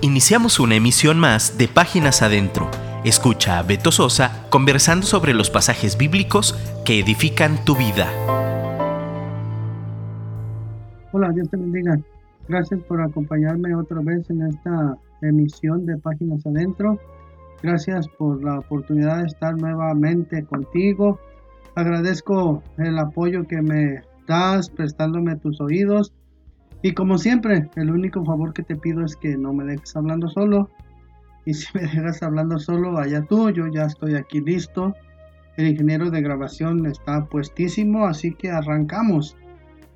Iniciamos una emisión más de Páginas Adentro. Escucha a Beto Sosa conversando sobre los pasajes bíblicos que edifican tu vida. Hola, Dios te bendiga. Gracias por acompañarme otra vez en esta emisión de Páginas Adentro. Gracias por la oportunidad de estar nuevamente contigo. Agradezco el apoyo que me das prestándome tus oídos y como siempre, el único favor que te pido es que no me dejes hablando solo. Y si me dejas hablando solo, vaya tú, yo ya estoy aquí listo. El ingeniero de grabación está puestísimo, así que arrancamos.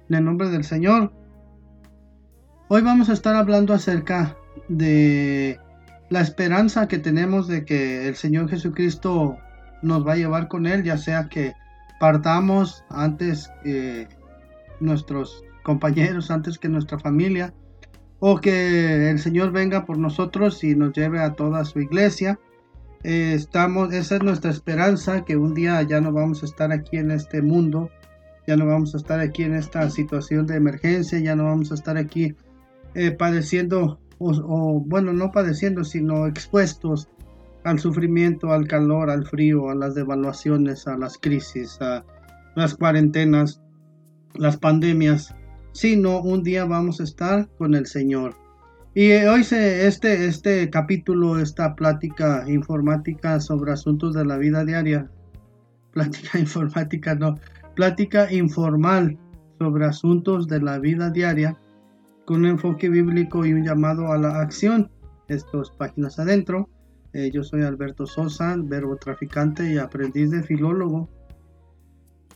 En el nombre del Señor. Hoy vamos a estar hablando acerca de la esperanza que tenemos de que el Señor Jesucristo nos va a llevar con Él, ya sea que partamos antes que nuestros compañeros antes que nuestra familia, o que el Señor venga por nosotros y nos lleve a toda su iglesia. Eh, estamos, esa es nuestra esperanza, que un día ya no vamos a estar aquí en este mundo, ya no vamos a estar aquí en esta situación de emergencia, ya no vamos a estar aquí eh, padeciendo, o, bueno, no padeciendo, sino expuestos al sufrimiento, al calor, al frío, a las devaluaciones, a las crisis, a las cuarentenas, las pandemias sino un día vamos a estar con el Señor. Y hoy se, este, este capítulo, esta plática informática sobre asuntos de la vida diaria, plática informática no, plática informal sobre asuntos de la vida diaria, con un enfoque bíblico y un llamado a la acción. Estas páginas adentro. Eh, yo soy Alberto Sosa, verbo traficante y aprendiz de filólogo.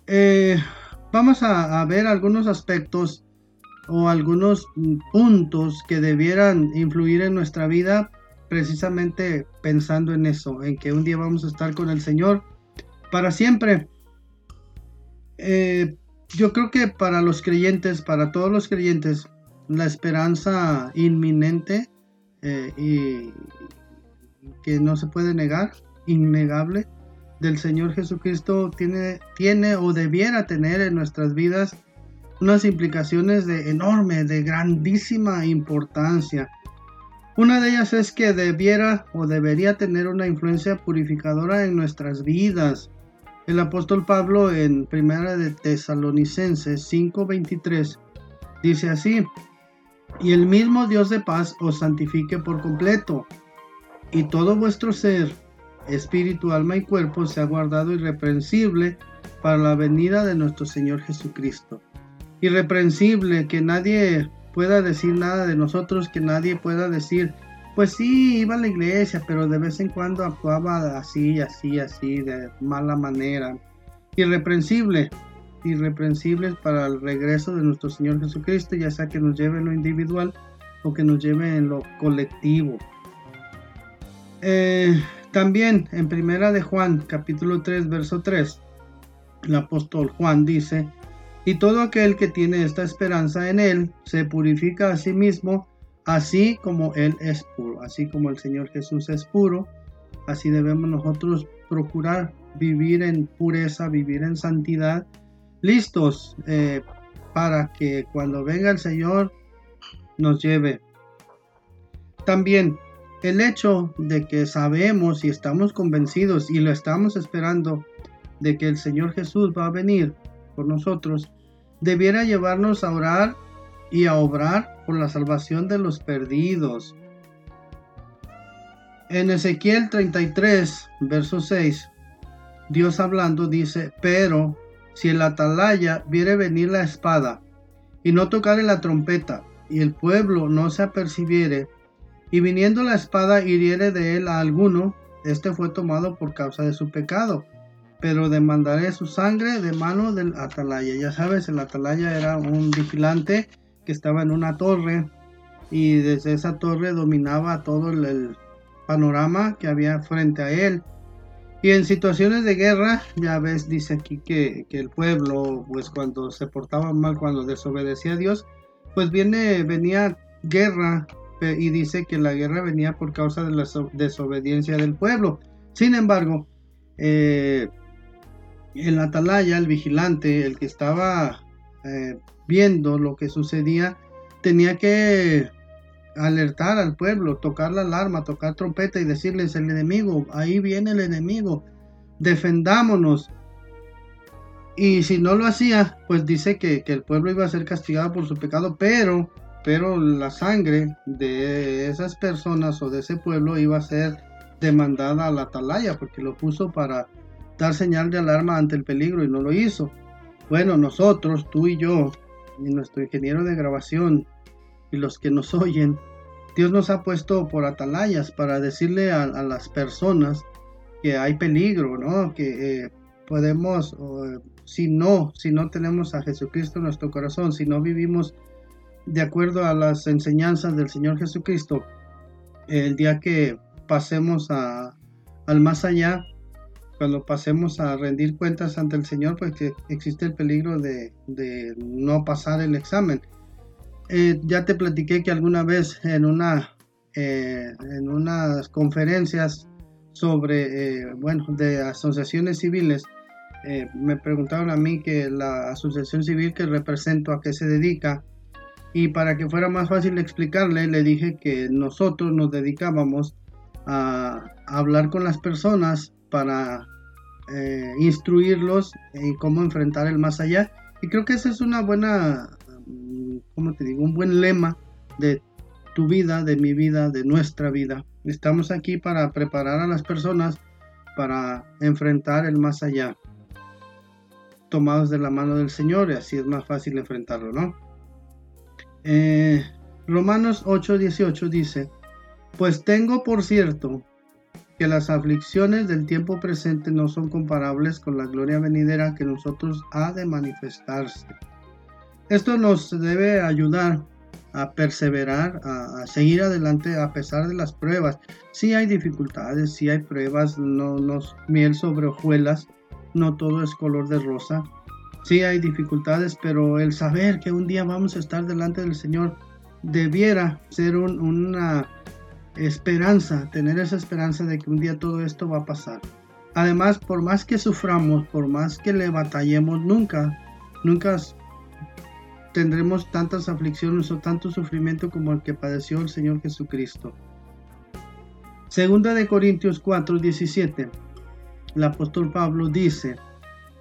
Eh, vamos a, ver algunos aspectos o algunos puntos que debieran influir en nuestra vida precisamente pensando en eso, en que un día vamos a estar con el Señor para siempre. Eh, yo creo que para los creyentes, para todos los creyentes, la esperanza inminente eh, y que no se puede negar, innegable, del Señor Jesucristo tiene, tiene o debiera tener en nuestras vidas unas implicaciones de enorme, de grandísima importancia. Una de ellas es que debiera o debería tener una influencia purificadora en nuestras vidas. El apóstol Pablo en Primera de Tesalonicenses 5:23 dice así: Y el mismo Dios de paz os santifique por completo, y todo vuestro ser, espíritu, alma y cuerpo sea guardado irreprensible para la venida de nuestro Señor Jesucristo irreprensible, que nadie pueda decir nada de nosotros, que nadie pueda decir, pues sí, iba a la iglesia, pero de vez en cuando actuaba así, así, así, de mala manera. Irreprensible, irreprensible para el regreso de nuestro Señor Jesucristo, ya sea que nos lleve en lo individual o que nos lleve en lo colectivo. Eh, también en Primera de Juan, capítulo 3, verso 3, el apóstol Juan dice, y todo aquel que tiene esta esperanza en Él se purifica a sí mismo, así como Él es puro, así como el Señor Jesús es puro, así debemos nosotros procurar vivir en pureza, vivir en santidad, listos eh, para que cuando venga el Señor nos lleve. También el hecho de que sabemos y estamos convencidos y lo estamos esperando de que el Señor Jesús va a venir por nosotros, debiera llevarnos a orar y a obrar por la salvación de los perdidos. En Ezequiel 33, verso 6, Dios hablando dice, pero si el atalaya viere venir la espada y no tocare la trompeta, y el pueblo no se apercibiere, y viniendo la espada hiriere de él a alguno, este fue tomado por causa de su pecado pero demandaré su sangre de mano del atalaya. Ya sabes, el atalaya era un vigilante que estaba en una torre y desde esa torre dominaba todo el, panorama que había frente a él. Y en situaciones de guerra, ya ves, dice aquí que, el pueblo, pues cuando se portaba mal, cuando desobedecía a Dios, pues viene, venía guerra y dice que la guerra venía por causa de la desobediencia del pueblo. Sin embargo, eh, el atalaya, el vigilante, el que estaba eh, viendo lo que sucedía, tenía que alertar al pueblo, tocar la alarma, tocar trompeta y decirles el enemigo, ahí viene el enemigo, defendámonos. Y si no lo hacía, pues dice que, el pueblo iba a ser castigado por su pecado, pero, pero la sangre de esas personas o de ese pueblo iba a ser demandada a la atalaya, porque lo puso para dar señal de alarma ante el peligro y no lo hizo. Bueno, nosotros, tú y yo, y nuestro ingeniero de grabación, y los que nos oyen, Dios nos ha puesto por atalayas para decirle a, las personas que hay peligro, ¿no? Que eh, podemos, si no, si no tenemos a Jesucristo en nuestro corazón, si no vivimos de acuerdo a las enseñanzas del Señor Jesucristo, el día que pasemos a, al más allá, cuando pasemos a rendir cuentas ante el Señor, pues que existe el peligro de, de no pasar el examen. Eh, ya te platiqué que alguna vez en una eh, en unas conferencias sobre eh, bueno de asociaciones civiles me preguntaron a mí que la asociación civil que represento a qué se dedica y para que fuera más fácil explicarle le dije que nosotros nos dedicábamos a, hablar con las personas para instruirlos en cómo enfrentar el más allá y creo que esa es una buena como te digo? Un buen lema de tu vida, de mi vida, de nuestra vida. Estamos aquí para preparar a las personas para enfrentar el más allá, tomados de la mano del Señor, y así es más fácil enfrentarlo, ¿no? Eh, Romanos 8:18 dice, pues tengo por cierto que las aflicciones del tiempo presente no son comparables con la gloria venidera que nosotros ha de manifestarse. Esto nos debe ayudar a perseverar, a, seguir adelante a pesar de las pruebas. Si hay dificultades, si hay pruebas, no nos miel sobre hojuelas, no todo es color de rosa. Sí hay dificultades, pero el saber que un día vamos a estar delante del Señor debiera ser una esperanza, tener esa esperanza de que un día todo esto va a pasar. Además, por más que suframos, por más que le batallemos, nunca, nunca tendremos tantas aflicciones o tanto sufrimiento como el que padeció el Señor Jesucristo. Segunda de Corintios 4, 17. El apóstol Pablo dice,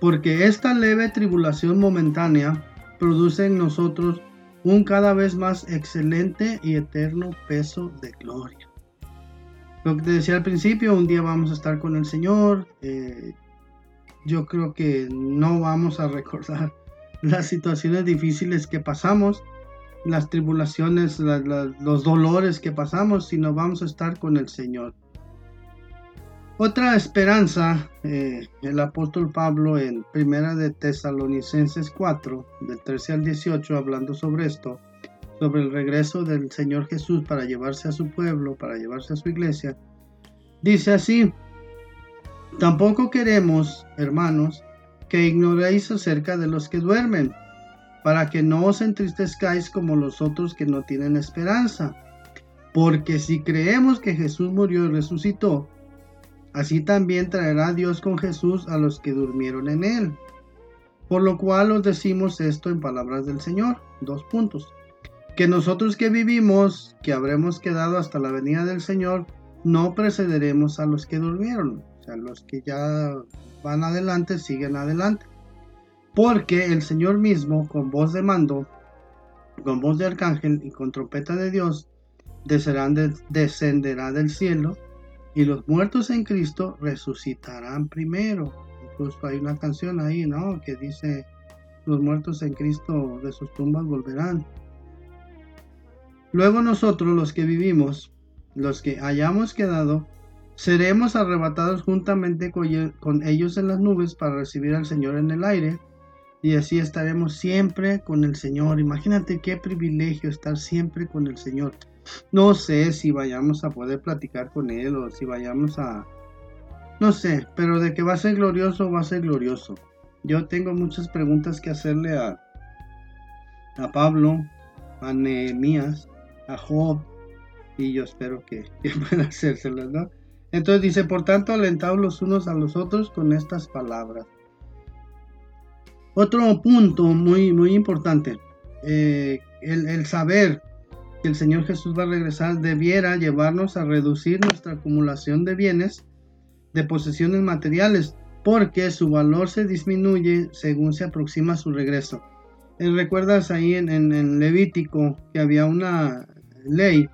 porque esta leve tribulación momentánea produce en nosotros un cada vez más excelente y eterno peso de gloria. Lo que te decía al principio, un día vamos a estar con el Señor. Eh, yo creo que no vamos a recordar las situaciones difíciles que pasamos, las tribulaciones, los dolores que pasamos, sino vamos a estar con el Señor. Otra esperanza, eh, el apóstol Pablo en Primera de Tesalonicenses 4, del 13 al 18, hablando sobre esto, sobre el regreso del Señor Jesús para llevarse a su pueblo, para llevarse a su iglesia, dice así, tampoco queremos, hermanos, que ignoréis acerca de los que duermen, para que no os entristezcáis como los otros que no tienen esperanza. Porque si creemos que Jesús murió y resucitó, así también traerá Dios con Jesús a los que durmieron en él. Por lo cual os decimos esto en palabras del Señor. Dos puntos. Que nosotros que vivimos, que habremos quedado hasta la venida del Señor, no precederemos a los que durmieron. O sea, los que ya van adelante, siguen adelante. Porque el Señor mismo, con voz de mando, con voz de arcángel y con trompeta de Dios, descenderá del cielo y los muertos en Cristo resucitarán primero. Incluso hay una canción ahí, ¿no? Que dice, los muertos en Cristo de sus tumbas volverán. Luego nosotros los que vivimos, los que hayamos quedado, seremos arrebatados juntamente con ellos en las nubes para recibir al Señor en el aire. Y así estaremos siempre con el Señor. Imagínate qué privilegio estar siempre con el Señor. No sé si vayamos a poder platicar con Él o si vayamos a... No sé, pero de que va a ser glorioso, va a ser glorioso. Yo tengo muchas preguntas que hacerle a, a Pablo, a Nehemías, a Job, y yo espero que, que pueda hacérselas, ¿no? Entonces dice, por tanto, alentados los unos a los otros con estas palabras. Otro punto muy, muy importante, eh, el, saber que el Señor Jesús va a regresar debiera llevarnos a reducir nuestra acumulación de bienes, de posesiones materiales, porque su valor se disminuye según se aproxima su regreso. Eh, ¿Recuerdas ahí en, en, Levítico que había una ley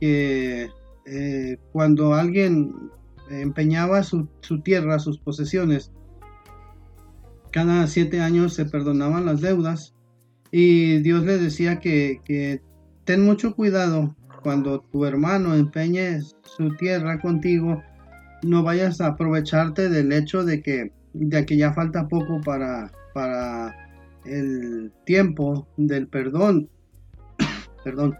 que eh, cuando alguien empeñaba su, tierra, sus posesiones, cada siete años se perdonaban las deudas y Dios le decía que, que ten mucho cuidado cuando tu hermano empeñe su tierra contigo, no vayas a aprovecharte del hecho de que, de que ya falta poco para, para el tiempo del perdón. perdón.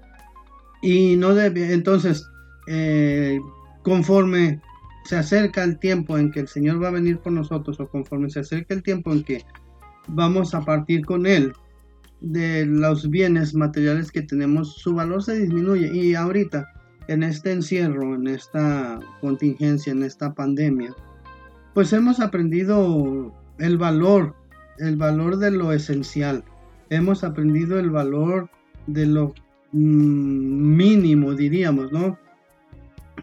Y no debe, entonces, eh, conforme se acerca el tiempo en que el Señor va a venir por nosotros o conforme se acerca el tiempo en que vamos a partir con Él de los bienes materiales que tenemos, su valor se disminuye. Y ahorita, en este encierro, en esta contingencia, en esta pandemia, pues hemos aprendido el valor, el valor de lo esencial. Hemos aprendido el valor de lo mínimo, diríamos, ¿no?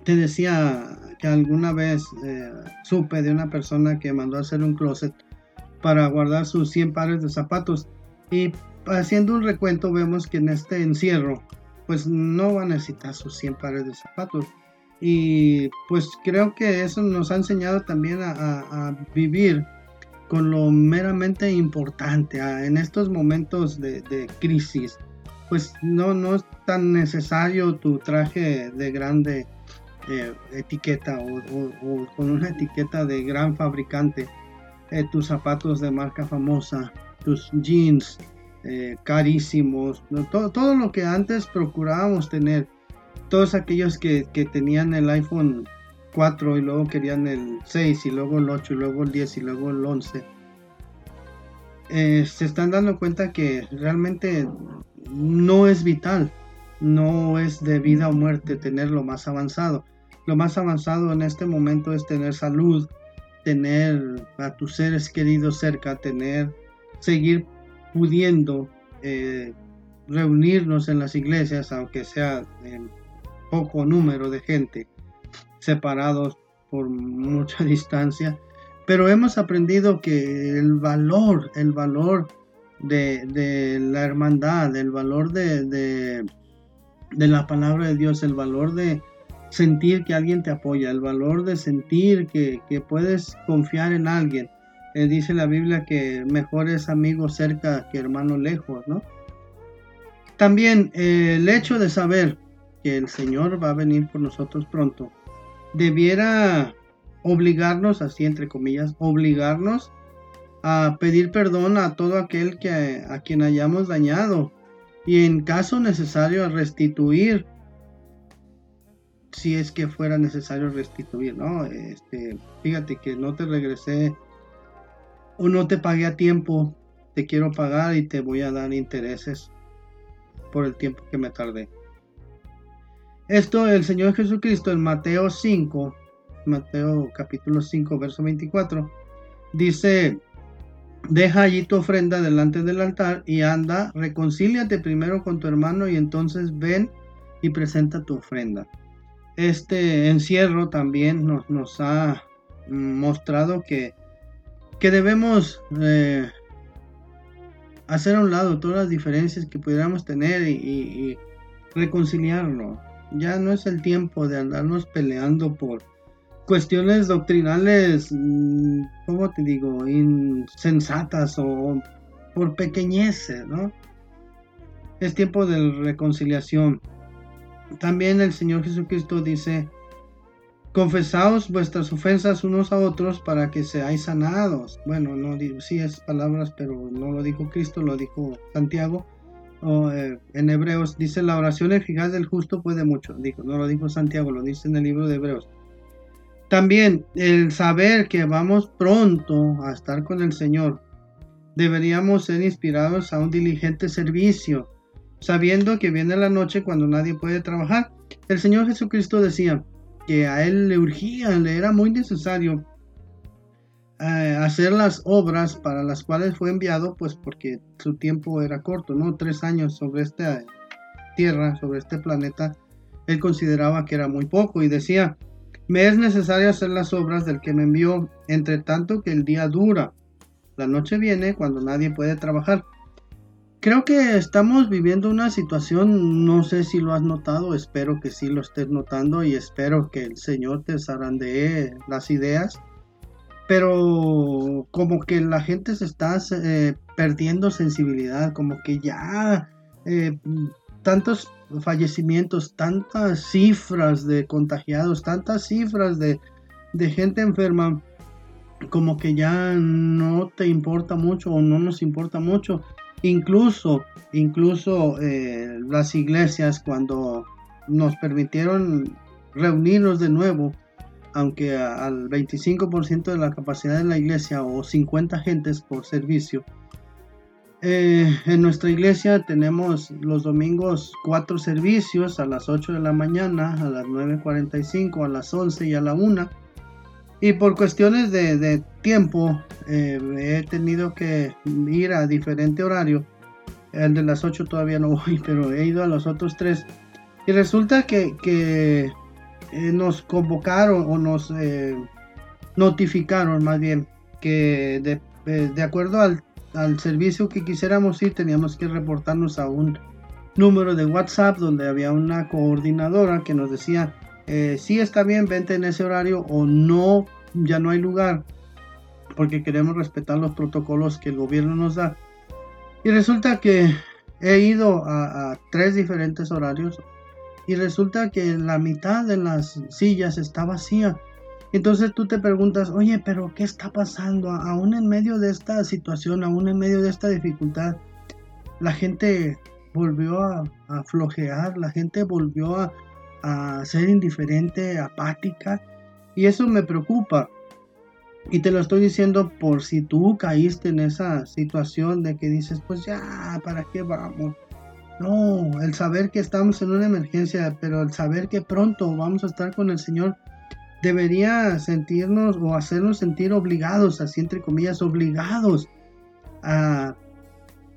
Te decía que alguna vez eh, supe de una persona que mandó a hacer un closet para guardar sus 100 pares de zapatos. Y haciendo un recuento vemos que en este encierro pues no va a necesitar sus 100 pares de zapatos. Y pues creo que eso nos ha enseñado también a, vivir con lo meramente importante en estos momentos de, crisis pues no, no es tan necesario tu traje de grande eh, etiqueta o, con una etiqueta de gran fabricante, eh, tus zapatos de marca famosa, tus jeans eh, carísimos, todo, todo, lo que antes procurábamos tener, todos aquellos que, que, tenían el iPhone 4 y luego querían el 6 y luego el 8 y luego el 10 y luego el 11. Se están dando cuenta que realmente no es vital, no es de vida o muerte tener lo más avanzado. Lo más avanzado en este momento es tener salud, tener a tus seres queridos cerca, tener, seguir pudiendo eh, reunirnos en las iglesias, aunque sea en poco número de gente, separados por mucha distancia. Pero hemos aprendido que el valor, el valor de, la hermandad, el valor de, de, la palabra de Dios, el valor de, sentir que alguien te apoya, el valor de sentir que, puedes confiar en alguien. Eh, dice la Biblia que mejor es amigo cerca que hermano lejos, ¿no? También eh, el hecho de saber que el Señor va a venir por nosotros pronto, debiera obligarnos, así entre comillas, obligarnos a pedir perdón a todo aquel que a quien hayamos dañado y en caso necesario a restituir si es que fuera necesario restituir, ¿no? Este, fíjate que no te regresé o no te pagué a tiempo, te quiero pagar y te voy a dar intereses por el tiempo que me tardé. Esto el Señor Jesucristo en Mateo 5, Mateo capítulo 5, verso 24, dice, deja allí tu ofrenda delante del altar y anda, reconcíliate primero con tu hermano y entonces ven y presenta tu ofrenda este encierro también nos, nos ha mostrado que, que debemos eh, hacer a un lado todas las diferencias que pudiéramos tener y, reconciliarlo. Ya no es el tiempo de andarnos peleando por cuestiones doctrinales, mm, ¿cómo te digo?, insensatas o por pequeñeces, ¿no? Es tiempo de reconciliación. También el Señor Jesucristo dice, confesaos vuestras ofensas unos a otros para que seáis sanados. Bueno, no digo, sí es palabras, pero no lo dijo Cristo, lo dijo Santiago. O, eh, en Hebreos dice la oración eficaz del justo puede mucho. Dijo, no lo dijo Santiago, lo dice en el libro de Hebreos. También el saber que vamos pronto a estar con el Señor. Deberíamos ser inspirados a un diligente servicio sabiendo que viene la noche cuando nadie puede trabajar. El Señor Jesucristo decía que a él le urgía, le era muy necesario eh, hacer las obras para las cuales fue enviado, pues porque su tiempo era corto, ¿no? Tres años sobre esta, tierra, sobre este planeta, él consideraba que era muy poco y decía, me es necesario hacer las obras del que me envió, entre tanto que el día dura. La noche viene cuando nadie puede trabajar. Creo que estamos viviendo una situación, no sé si lo has notado, espero que sí lo estés notando y espero que el Señor te zarandee las ideas, pero como que la gente se está eh, perdiendo sensibilidad, como que ya eh, tantos fallecimientos, tantas cifras de contagiados, tantas cifras de, gente enferma, como que ya no te importa mucho o no nos importa mucho. Incluso, incluso eh, las iglesias cuando nos permitieron reunirnos de nuevo, aunque al 25% de la capacidad de la iglesia o 50 gentes por servicio, eh, en nuestra iglesia tenemos los domingos cuatro servicios a las 8 de la mañana, a las 9.45, a las 11 y a la 1. Y por cuestiones de, tiempo eh, he tenido que ir a diferente horario. El de las 8 todavía no voy, pero he ido a los otros tres. Y resulta que, eh, nos convocaron o nos notificaron más bien que de, de acuerdo al al servicio que quisiéramos ir, teníamos que reportarnos a un número de WhatsApp donde había una coordinadora que nos decía, eh, si está bien, vente en ese horario o no, ya no hay lugar, porque queremos respetar los protocolos que el gobierno nos da. Y resulta que he ido a tres diferentes horarios y resulta que la mitad de las sillas está vacía. Entonces tú te preguntas, oye, pero ¿qué está pasando? Aún en medio de esta situación, aún en medio de esta dificultad, la gente volvió a, flojear, la gente volvió a, a ser indiferente, apática, y eso me preocupa. Y te lo estoy diciendo por si tú caíste en esa situación de que dices, pues ya, ¿para qué vamos? No, el saber que estamos en una emergencia, pero el saber que pronto vamos a estar con el Señor, debería sentirnos o hacernos sentir obligados, así entre comillas, obligados a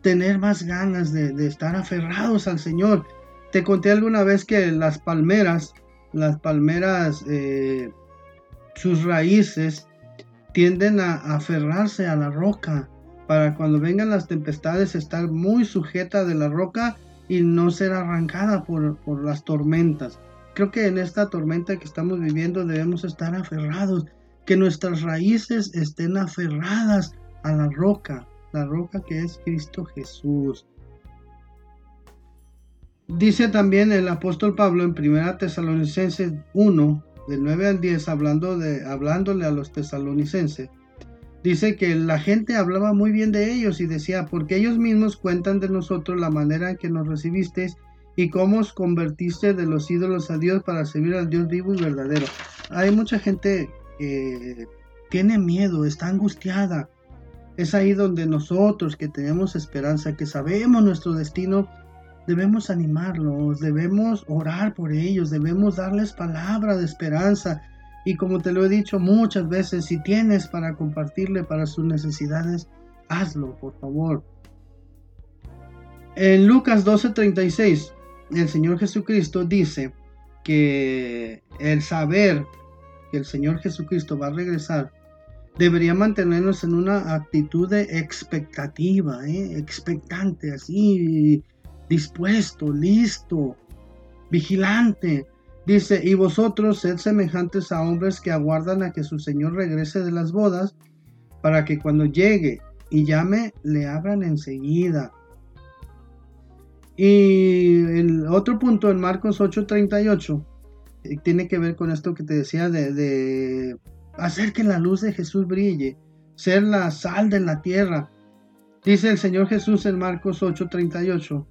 tener más ganas de, estar aferrados al Señor. Te conté alguna vez que las palmeras, las palmeras, eh, sus raíces tienden a, aferrarse a la roca para cuando vengan las tempestades estar muy sujeta de la roca y no ser arrancada por, por las tormentas. Creo que en esta tormenta que estamos viviendo debemos estar aferrados, que nuestras raíces estén aferradas a la roca, la roca que es Cristo Jesús. Dice también el apóstol Pablo en 1 Tesalonicenses 1, del 9 al 10, hablando de, hablándole a los tesalonicenses, dice que la gente hablaba muy bien de ellos y decía, porque ellos mismos cuentan de nosotros la manera en que nos recibisteis y cómo os convertiste de los ídolos a Dios para servir al Dios vivo y verdadero. Hay mucha gente que tiene miedo, está angustiada. Es ahí donde nosotros que tenemos esperanza, que sabemos nuestro destino, debemos animarlos, debemos orar por ellos, debemos darles palabra de esperanza. Y como te lo he dicho muchas veces, si tienes para compartirle para sus necesidades, hazlo, por favor. En Lucas 12:36 el Señor Jesucristo dice que el saber que el Señor Jesucristo va a regresar debería mantenernos en una actitud de expectativa, ¿eh? expectante, así, dispuesto, listo, vigilante. Dice, y vosotros sed semejantes a hombres que aguardan a que su Señor regrese de las bodas, para que cuando llegue y llame, le abran enseguida. Y el otro punto en Marcos 8:38 eh, tiene que ver con esto que te decía de, hacer que la luz de Jesús brille, ser la sal de la tierra. Dice el Señor Jesús en Marcos 8:38,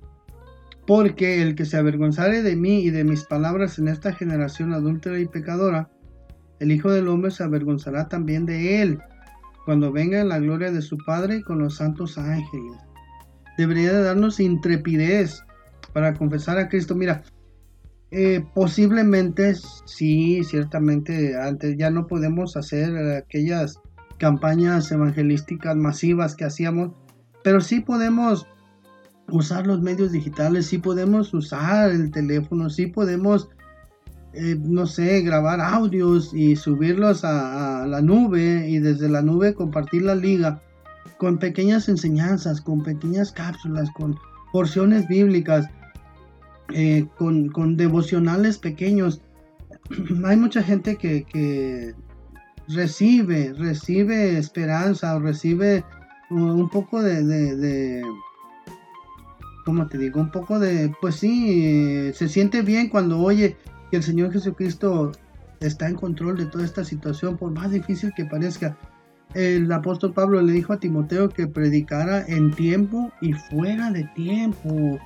porque el que se avergonzare de mí y de mis palabras en esta generación adúltera y pecadora, el Hijo del Hombre se avergonzará también de él, cuando venga en la gloria de su Padre con los santos ángeles debería de darnos intrepidez para confesar a Cristo. Mira, eh, posiblemente sí, ciertamente antes ya no podemos hacer aquellas campañas evangelísticas masivas que hacíamos, pero sí podemos usar los medios digitales, sí podemos usar el teléfono, sí podemos, eh, no sé, grabar audios y subirlos a, la nube y desde la nube compartir la liga con pequeñas enseñanzas, con pequeñas cápsulas, con porciones bíblicas, eh, con, con, devocionales pequeños. Hay mucha gente que, que recibe, recibe esperanza recibe un poco de, de, ¿cómo te digo? Un poco de, pues sí, se siente bien cuando oye que el Señor Jesucristo está en control de toda esta situación, por más difícil que parezca. El apóstol Pablo le dijo a Timoteo que predicara en tiempo y fuera de tiempo.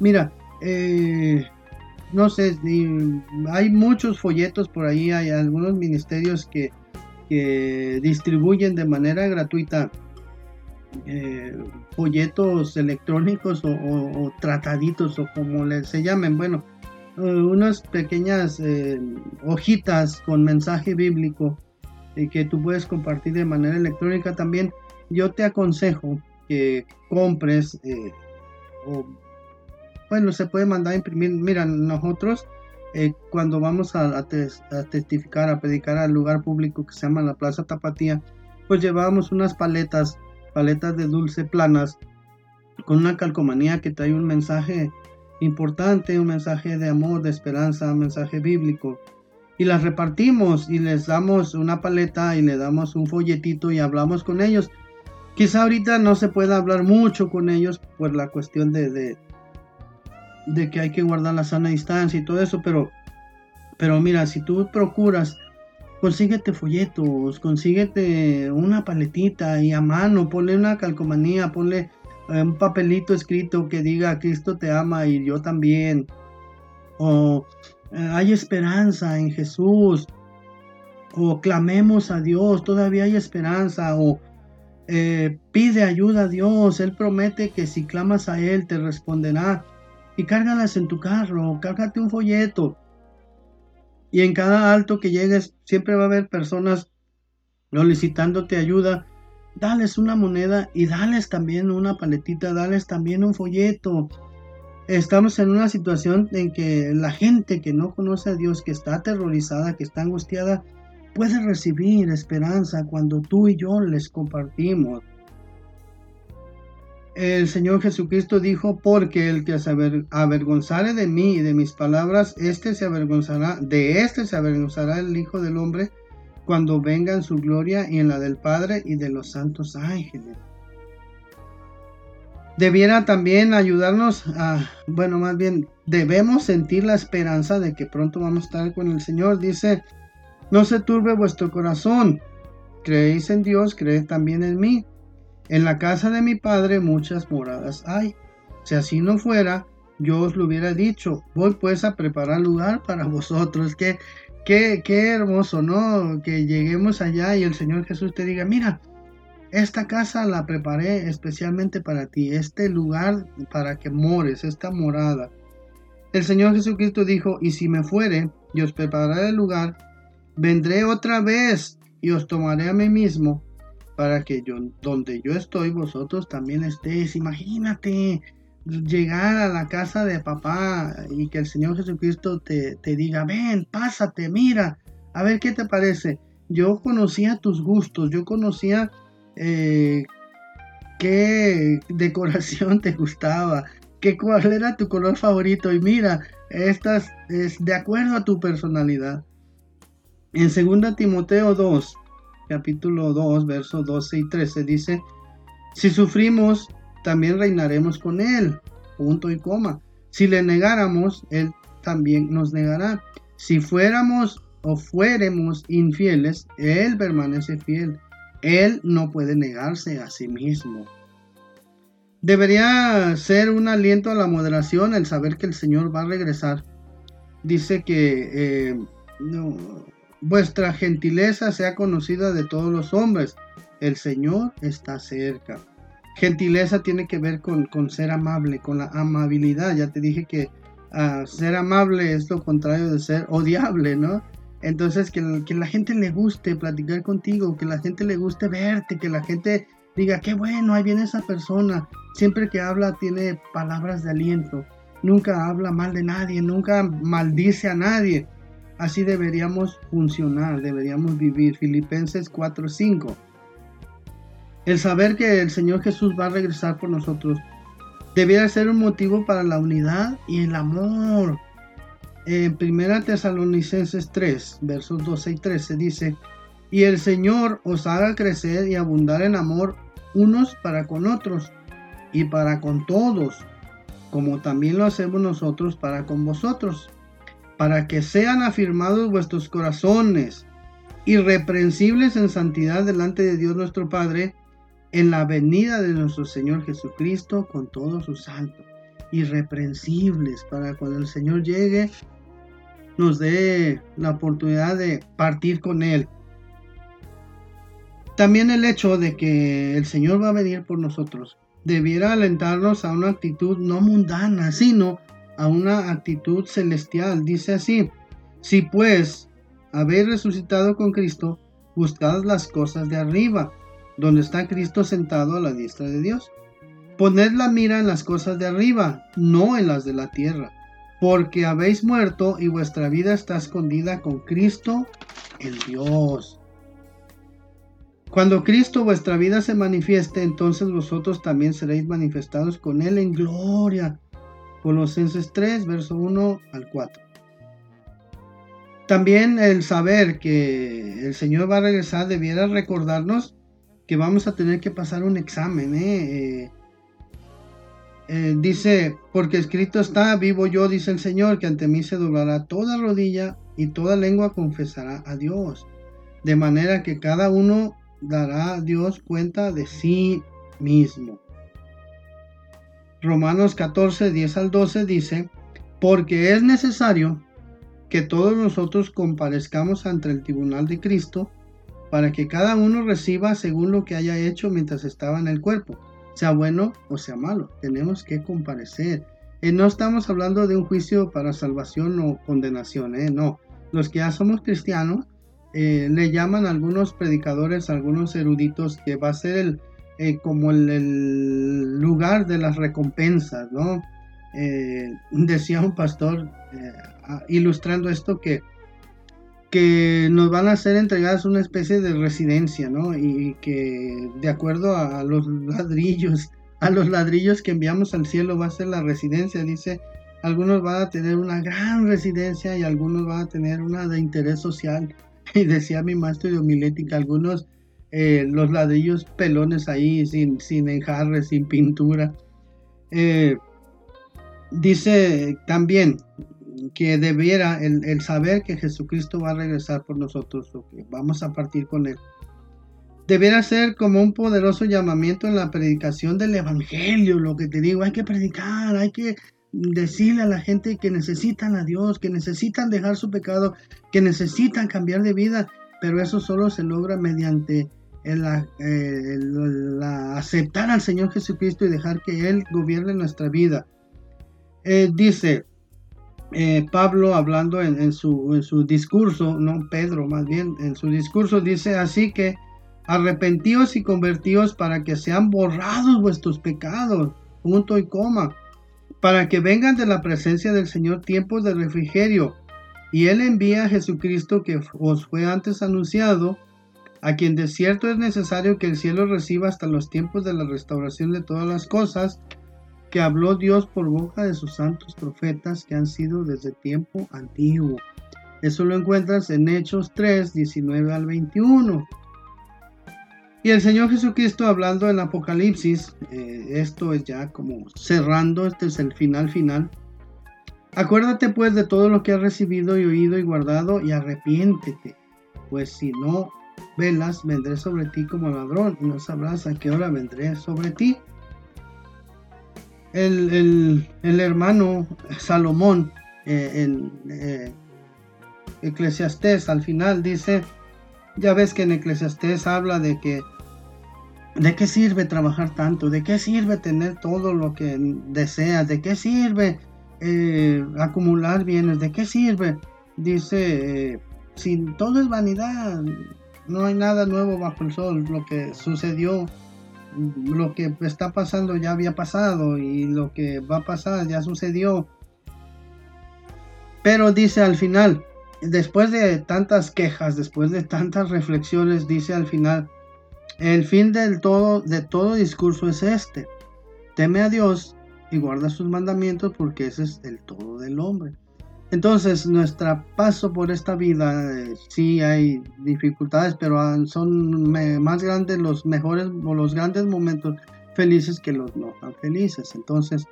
Mira, eh, no sé, hay muchos folletos por ahí, hay algunos ministerios que que distribuyen de manera gratuita eh, folletos electrónicos o, trataditos o como les se llamen, bueno, eh, unas pequeñas eh, hojitas con mensaje bíblico que tú puedes compartir de manera electrónica también. Yo te aconsejo que compres o bueno, se puede mandar a imprimir. Mira, nosotros eh, cuando vamos a, testificar, a predicar al lugar público que se llama la Plaza Tapatía, pues llevábamos unas paletas, paletas de dulce planas, con una calcomanía que trae un mensaje importante, un mensaje de amor, de esperanza, un mensaje bíblico. Y las repartimos y les damos una paleta y le damos un folletito y hablamos con ellos. Quizá ahorita no se pueda hablar mucho con ellos por la cuestión de, de que hay que guardar la sana distancia y todo eso, pero, pero mira, si tú procuras, consíguete folletos, consíguete una paletita y a mano, ponle una calcomanía, ponle eh, un papelito escrito que diga Cristo te ama y yo también. O hay esperanza en Jesús. O clamemos a Dios, todavía hay esperanza. O eh, pide ayuda a Dios, Él promete que si clamas a Él te responderá y cárgalas en tu carro, cárgate un folleto. Y en cada alto que llegues siempre va a haber personas solicitándote ayuda. Dales una moneda y dales también una paletita, dales también un folleto. Estamos en una situación en que la gente que no conoce a Dios, que está aterrorizada, que está angustiada, puede recibir esperanza cuando tú y yo les compartimos el Señor Jesucristo dijo, porque el que se avergonzare de mí y de mis palabras, este se avergonzará, de este se avergonzará el Hijo del Hombre cuando venga en su gloria y en la del Padre y de los santos ángeles. Debiera también ayudarnos a, bueno, más bien, debemos sentir la esperanza de que pronto vamos a estar con el Señor. Dice, no se turbe vuestro corazón, creéis en Dios, creed también en mí. En la casa de mi padre muchas moradas hay. Si así no fuera, yo os lo hubiera dicho. Voy pues a preparar lugar para vosotros. Qué, qué, qué hermoso, ¿no? Que lleguemos allá y el Señor Jesús te diga, mira, esta casa la preparé especialmente para ti, este lugar para que mores, esta morada. El Señor Jesucristo dijo, y si me fuere y os prepararé el lugar, vendré otra vez y os tomaré a mí mismo para que yo, donde yo estoy, vosotros también estéis. Imagínate llegar a la casa de papá y que el Señor Jesucristo te, diga, ven, pásate, mira, a ver qué te parece. Yo conocía tus gustos, yo conocía eh, qué decoración te gustaba, qué cuál era tu color favorito y mira, estas es de acuerdo a tu personalidad. En 2 Timoteo 2, capítulo 2, versos 12 y 13 dice, si sufrimos, también reinaremos con Él. Punto y coma. Si le negáramos, Él también nos negará. Si fuéramos o fuéramos infieles, Él permanece fiel. Él no puede negarse a sí mismo. Debería ser un aliento a la moderación el saber que el Señor va a regresar. Dice que eh, vuestra gentileza sea conocida de todos los hombres. El Señor está cerca. Gentileza tiene que ver con, ser amable, con la amabilidad. Ya te dije que ah, ser amable es lo contrario de ser odiable, ¿no? Entonces, que, la gente le guste platicar contigo, que la gente le guste verte, que la gente diga, qué bueno, ahí viene esa persona. Siempre que habla tiene palabras de aliento. Nunca habla mal de nadie, nunca maldice a nadie. Así deberíamos funcionar, deberíamos vivir. Filipenses 4:5. El saber que el Señor Jesús va a regresar por nosotros debiera ser un motivo para la unidad y el amor. En 1 Tesalonicenses 3, versos 12 y 13 dice, y el Señor os haga crecer y abundar en amor unos para con otros y para con todos, como también lo hacemos nosotros para con vosotros para que sean afirmados vuestros corazones, irreprensibles en santidad delante de Dios nuestro Padre, en la venida de nuestro Señor Jesucristo con todos sus santos, irreprensibles, para cuando el Señor llegue, nos dé la oportunidad de partir con Él. También el hecho de que el Señor va a venir por nosotros debiera alentarnos a una actitud no mundana, sino a una actitud celestial. Dice así, si pues habéis resucitado con Cristo, buscad las cosas de arriba, donde está Cristo sentado a la diestra de Dios. Poned la mira en las cosas de arriba, no en las de la tierra, porque habéis muerto y vuestra vida está escondida con Cristo en Dios. Cuando Cristo vuestra vida se manifieste, entonces vosotros también seréis manifestados con Él en gloria. Colosenses 3, verso 1 al 4. También el saber que el Señor va a regresar debiera recordarnos que vamos a tener que pasar un examen. ¿eh? Eh, dice, porque escrito está, vivo yo, dice el Señor, que ante mí se doblará toda rodilla y toda lengua confesará a Dios. De manera que cada uno dará a Dios cuenta de sí mismo. Romanos 14, 10 al 12 dice, porque es necesario que todos nosotros comparezcamos ante el tribunal de Cristo para que cada uno reciba según lo que haya hecho mientras estaba en el cuerpo, sea bueno o sea malo. Tenemos que comparecer. Eh, no estamos hablando de un juicio para salvación o condenación, eh, no. Los que ya somos cristianos eh, le llaman algunos predicadores, algunos eruditos, que va a ser el, eh, como el, lugar de las recompensas, ¿no? Eh, decía un pastor eh, ilustrando esto que, que nos van a ser entregadas una especie de residencia, ¿no? Y que de acuerdo a los ladrillos, a los ladrillos que enviamos al cielo va a ser la residencia, dice, algunos van a tener una gran residencia y algunos van a tener una de interés social. Y decía mi maestro de homilética, algunos eh, los ladrillos pelones ahí, sin, sin enjarre, sin pintura. Eh, dice también que debiera el, saber que Jesucristo va a regresar por nosotros o que vamos a partir con Él. Debiera ser como un poderoso llamamiento en la predicación del Evangelio, lo que te digo, hay que predicar, hay que decirle a la gente que necesitan a Dios, que necesitan dejar su pecado, que necesitan cambiar de vida, pero eso solo se logra mediante el, aceptar al Señor Jesucristo y dejar que Él gobierne nuestra vida. Eh, dice eh, Pablo hablando en, su, en su discurso, no Pedro más bien, en su discurso dice así que arrepentíos y convertíos para que sean borrados vuestros pecados, punto y coma, para que vengan de la presencia del Señor tiempos de refrigerio. Y Él envía a Jesucristo que os fue antes anunciado, a quien de cierto es necesario que el cielo reciba hasta los tiempos de la restauración de todas las cosas, que habló Dios por boca de sus santos profetas que han sido desde tiempo antiguo. Eso lo encuentras en Hechos 3, 19 al 21. Y el Señor Jesucristo hablando en Apocalipsis, eh, esto es ya como cerrando, este es el final final. Acuérdate pues de todo lo que has recibido y oído y guardado y arrepiéntete, pues si no velas, vendré sobre ti como ladrón y no sabrás a qué hora vendré sobre ti. El, hermano Salomón eh, en eh, Eclesiastés al final dice, ya ves que en Eclesiastés habla de que ¿De qué sirve trabajar tanto? ¿De qué sirve tener todo lo que deseas? ¿De qué sirve eh, acumular bienes? ¿De qué sirve? Dice, si todo es vanidad, no hay nada nuevo bajo el sol. Lo que sucedió lo que está pasando ya había pasado y lo que va a pasar ya sucedió. Pero dice al final, después de tantas quejas, después de tantas reflexiones, dice al final, el fin del todo, de todo discurso es este. Teme a Dios y guarda sus mandamientos porque ese es el todo del hombre. Entonces, nuestro paso por esta vida, eh, sí hay dificultades, pero son más grandes los mejores o los grandes momentos felices que los no tan felices. Entonces,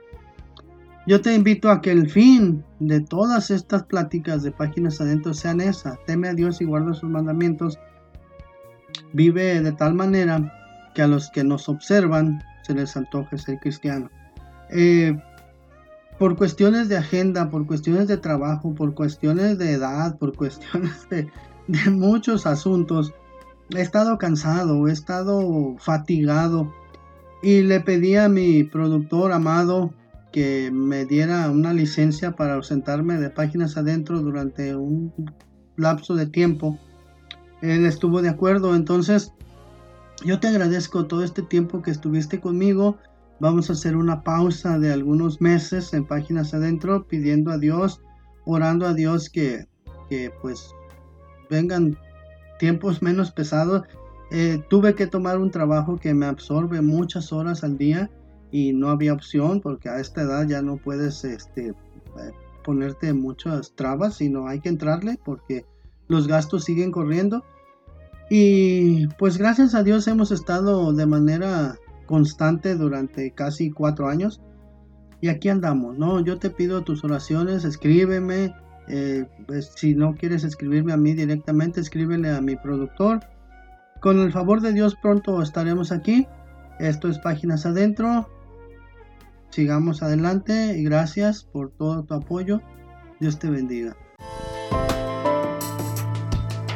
yo te invito a que el fin de todas estas pláticas de páginas adentro sean esa. Teme a Dios y guarda sus mandamientos. Vive de tal manera que a los que nos observan se les antoje ser cristiano. Eh, por cuestiones de agenda, por cuestiones de trabajo, por cuestiones de edad, por cuestiones de, muchos asuntos, he estado cansado, he estado fatigado. Y le pedí a mi productor amado que me diera una licencia para ausentarme de páginas adentro durante un lapso de tiempo. Él estuvo de acuerdo, entonces yo te agradezco todo este tiempo que estuviste conmigo Vamos a hacer una pausa de algunos meses en páginas adentro pidiendo a Dios, orando a Dios que, pues vengan tiempos menos pesados. Eh, tuve que tomar un trabajo que me absorbe muchas horas al día y no había opción porque a esta edad ya no puedes este, eh, ponerte muchas trabas, sino hay que entrarle porque los gastos siguen corriendo. Y pues gracias a Dios hemos estado de manera constante durante casi cuatro años. Y aquí andamos, ¿no? Yo te pido tus oraciones, escríbeme. Eh, pues, si no quieres escribirme a mí directamente, escríbele a mi productor. Con el favor de Dios pronto estaremos aquí. Esto es Páginas Adentro. Sigamos adelante y gracias por todo tu apoyo. Dios te bendiga.